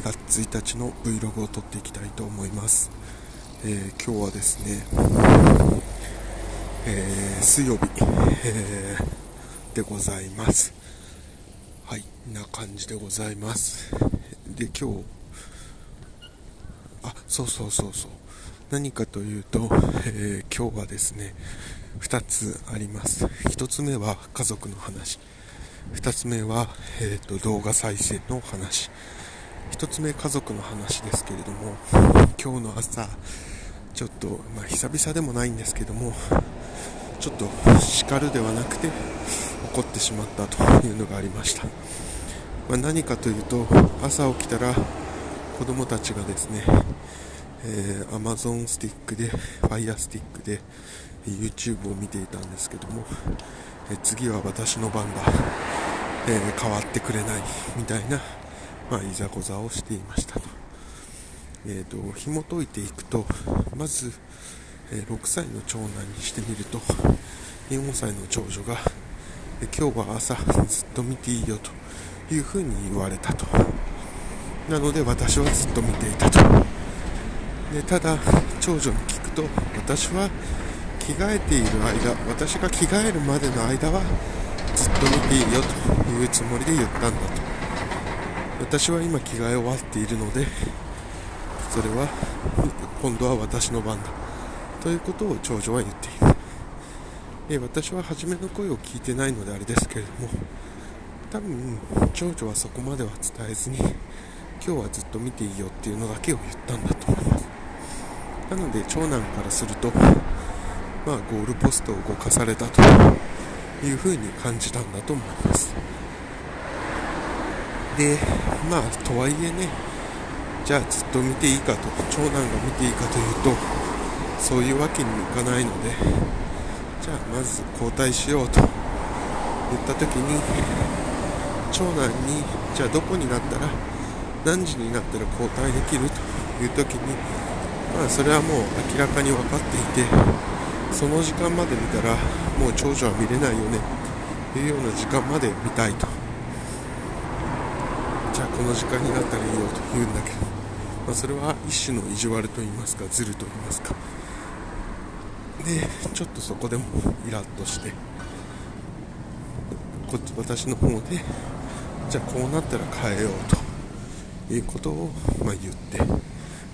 2月1日の Vlog を撮っていきたいと思います、えー、今日はですね、えー、水曜日、えー、でございます。はいな感じでございます。で今日あそうそうそうそう。何かというと、え今日はですね2つあります。1つ目は家族の話。2つ目は、えーと、動画再生の話。1つ目家族の話ですけれども今日の朝ちょっと、まあ、久々でもないんですけどもちょっと叱るではなくて怒ってしまったというのがありました、まあ、何かというと朝起きたら子供たちがですね、えー、Amazon スティックで Fire スティックで YouTube を見ていたんですけども、え次は私の番だ、えー、変わってくれない。みたいな、まあ、いざこざをしていましたと,、えーと、紐解いていくとまず、え、6歳の長男にしてみると4歳の長女が、え今日は朝ずっと見ていいよというふうに言われたと。なので私はずっと見ていたと。でただ長女に聞くと私は着替えている間私が着替えるまでの間はずっと見ていいよというつもりで言ったんだと。私は今着替え終わっているのでそれは今度は私の番だ。ということを長女は言っている。え私は初めの声を聞いてないのであれですけれども多分長女はそこまでは伝えずに今日はずっと見ていいよっていうのだけを言ったんだと思います。なので長男からするとまあ、ゴールポストを動かされたというふうに感じたんだと思います。でまあとはいえねじゃあずっと見ていいかと長男が見ていいかというとそういうわけにもいかないのでじゃあまず交代しようと言った時に長男にじゃあどこになったら何時になったら交代できるという時にまあそれはもう明らかに分かっていてその時間まで見たらもう長女は見れないよねというような時間まで見たいと。じゃあこの時間になったらいいよと言うんだけど、まあ、それは一種の意地悪と言いますかずると言いますか。でちょっとそこでもイラッとして。こっち私の方でじゃあこうなったら変えようということを、まあ、言って。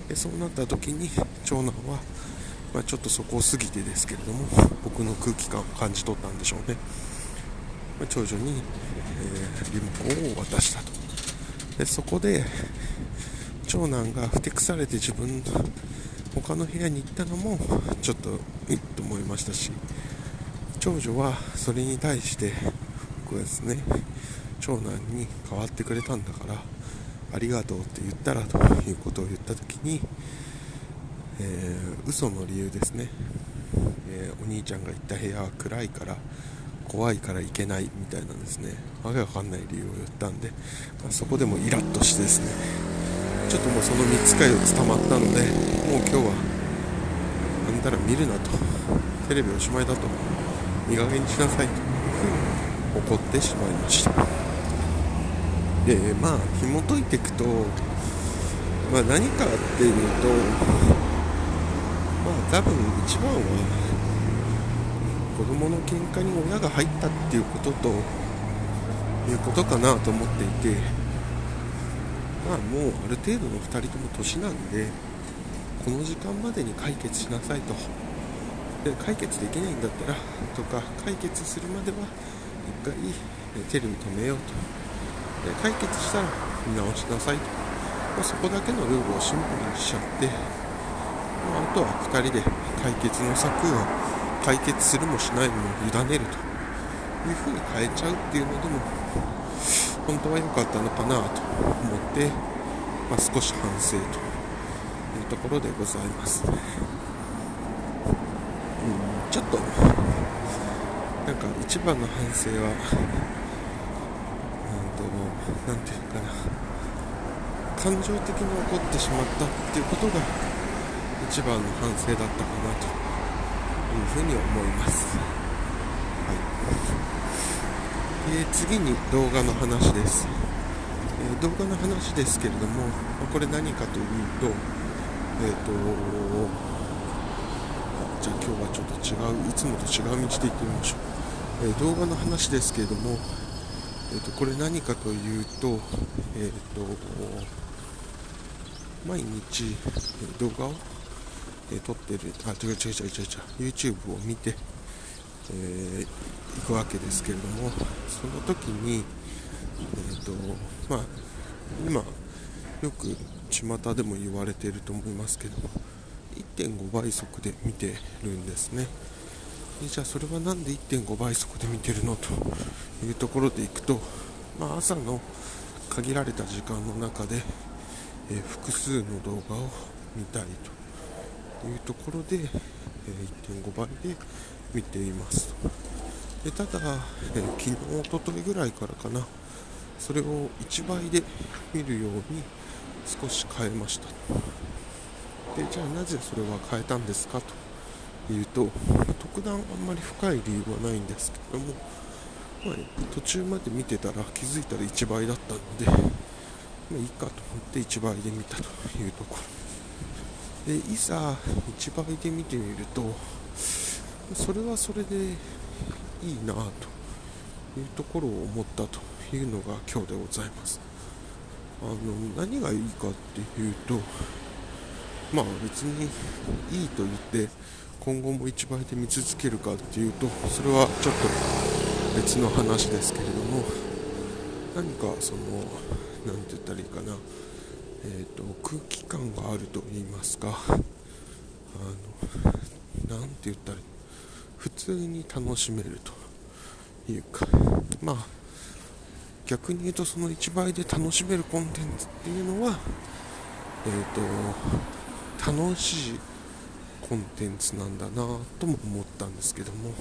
でそうなった時に長男はまあ、ちょっとそこを過ぎてですけれども僕の空気感を感じ取ったんでしょうね、まあ、長女に、えー、リモコンを渡したと。でそこで長男がふてくされて自分他の部屋に行ったのもちょっといいと思いましたし長女はそれに対して僕はですね長男に代わってくれたんだからありがとうって言ったらということを言った時にえー、嘘の理由ですね、えー、お兄ちゃんが行った部屋は暗いから怖いから行けないみたいなんですね。わけわかんない理由を言ったんで、まあ、そこでもイラッとしてですね。ちょっともうその3つか4つ溜まったのでもう今日はあんたら見るなと。テレビおしまいだと。いい加減にしなさいと。いうふうに怒ってしまいました。でまあ紐解いていくとまあ何かっていうとまあ多分一番は子供の喧嘩に親が入ったっていうことということかなと思っていてまあもうある程度の2人とも年なんでこの時間までに解決しなさいと。で解決できないんだったらとか解決するまでは1回テレビ止めようと。で解決したら見直しなさいと、まあ、そこだけのルールをシンプルにしちゃって。まあとは2人で解決の策を解決するもしないも委ねると。いうふうに変えちゃうっていうのでも本当は良かったのかなと思って、まあ、少し反省というところでございます、うん、ちょっとなんか一番の反省は何て言うかな。感情的に起こってしまったっていうことが一番の反省だったかなと。いうふうに思います、はい、で次に動画の話です、え動画の話ですけれども、これ何かというと、えっ、ー、とじゃあ今日はちょっと違ういつもと違う道で行ってみましょう、えー、動画の話ですけれども、えーと、これ何かというと,、えーと、毎日動画を、え、撮ってるあ違う違う違う違う YouTube を見て、えー、行くわけですけれどもその時にえーとまあ、今よく巷でも言われていると思いますけど1.5倍速で見てるんですね。じゃあそれは何で1.5倍速で見てるのというところでいくと、まあ、朝の限られた時間の中で、えー、複数の動画を見たいと。というところで、え、1.5倍で見ています。でただ、えー、昨日、おとといぐらいからかな。それを1倍で見るように少し変えました。でじゃあなぜそれは変えたんですか？というと特段あんまり深い理由はないんですけども、まあ、途中まで見てたら気づいたら1倍だったので、まあ、いいかと思って1倍で見たというところ。でいざ1倍で見てみるとそれはそれでいいなというところを思ったというのが今日でございます。あの何がいいかっていうとまあ別にいいと言って今後も1倍で見続けるかっていうとそれはちょっと別の話ですけれども何かその何て言ったらいいかな。えーと、空気感があると言いますか何て言ったら普通に楽しめるというかまあ逆に言うとその1倍で楽しめるコンテンツっていうのは、えーと、楽しいコンテンツなんだなとも思ったんですけども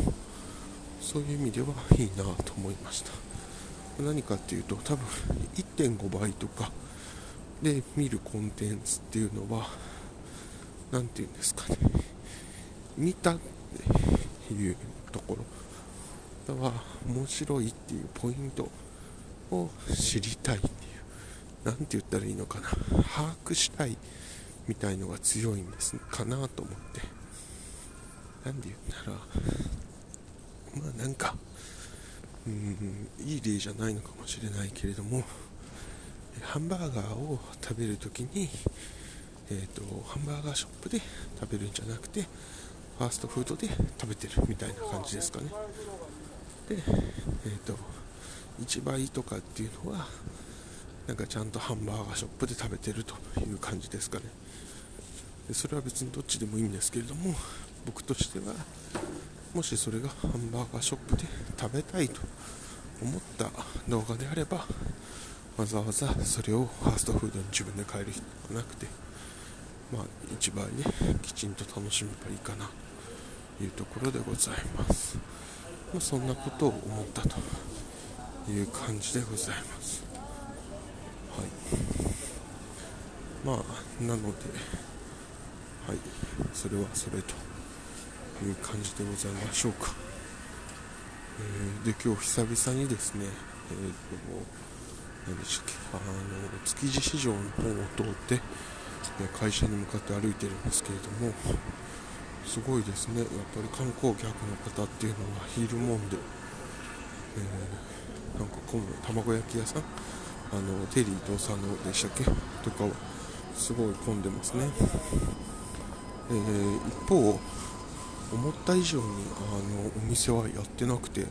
そういう意味ではいいなと思いました。何かっていうと多分1.5倍とかで見るコンテンツっていうのは何て言うんですかね。見たっていうところ。だから面白いっていうポイントを知りたいっていう。何て言ったらいいのかな。把握したいみたいのが強いんですかなと思って。何で言ったらまあなんかうんいい例じゃないのかもしれないけれども。ハンバーガーを食べるときに、えーと、ハンバーガーショップで食べるんじゃなくてファーストフードで食べてるみたいな感じですかね。で、えーと1倍とかっていうのはなんかちゃんとハンバーガーショップで食べてるという感じですかね。でそれは別にどっちでもいいんですけれども僕としてはもしそれがハンバーガーショップで食べたいと思った動画であればわざわざそれをファーストフードに自分で買える必要がなくてまあ1倍できちんと楽しめばいいかなというところでございます、まあ、そんなことを思ったという感じでございます。はい。まあなのではい。それはそれという感じでございましょうか、えー、で今日久々にですねえっ、ー、と何でしたっけあの築地市場の方を通って会社に向かって歩いてるんですけれどもすごいですね。やっぱり観光客の方っていうのはいるもんで、えーなんか今度卵焼き屋さん？あのテリー伊藤さんのでしたっけ？とかはすごい混んでますね、えー、一方思った以上にあのお店はやってなくて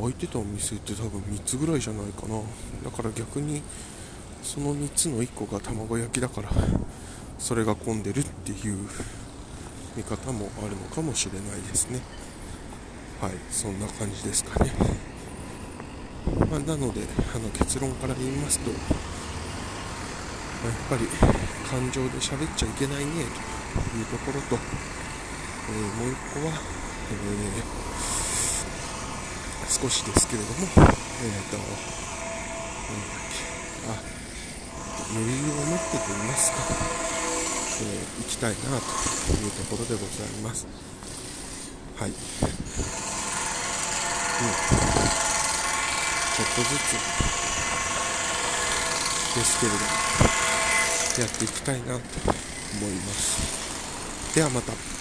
開いてたお店って多分3つぐらいじゃないかな。だから逆にその3つの1個が卵焼きだからそれが混んでるっていう見方もあるのかもしれないですね。はいそんな感じですかね。まあ、なのであの結論から言いますと、まあ、やっぱり感情で喋っちゃいけないねというところと、えー、もう1個は、えー、少しですけれども、えーと、なんだっけあ余裕を持ってと言いますか、えー、行きたいなというところでございます。はい。うんちょっとずつですけれどもやっていきたいなと思いますではまた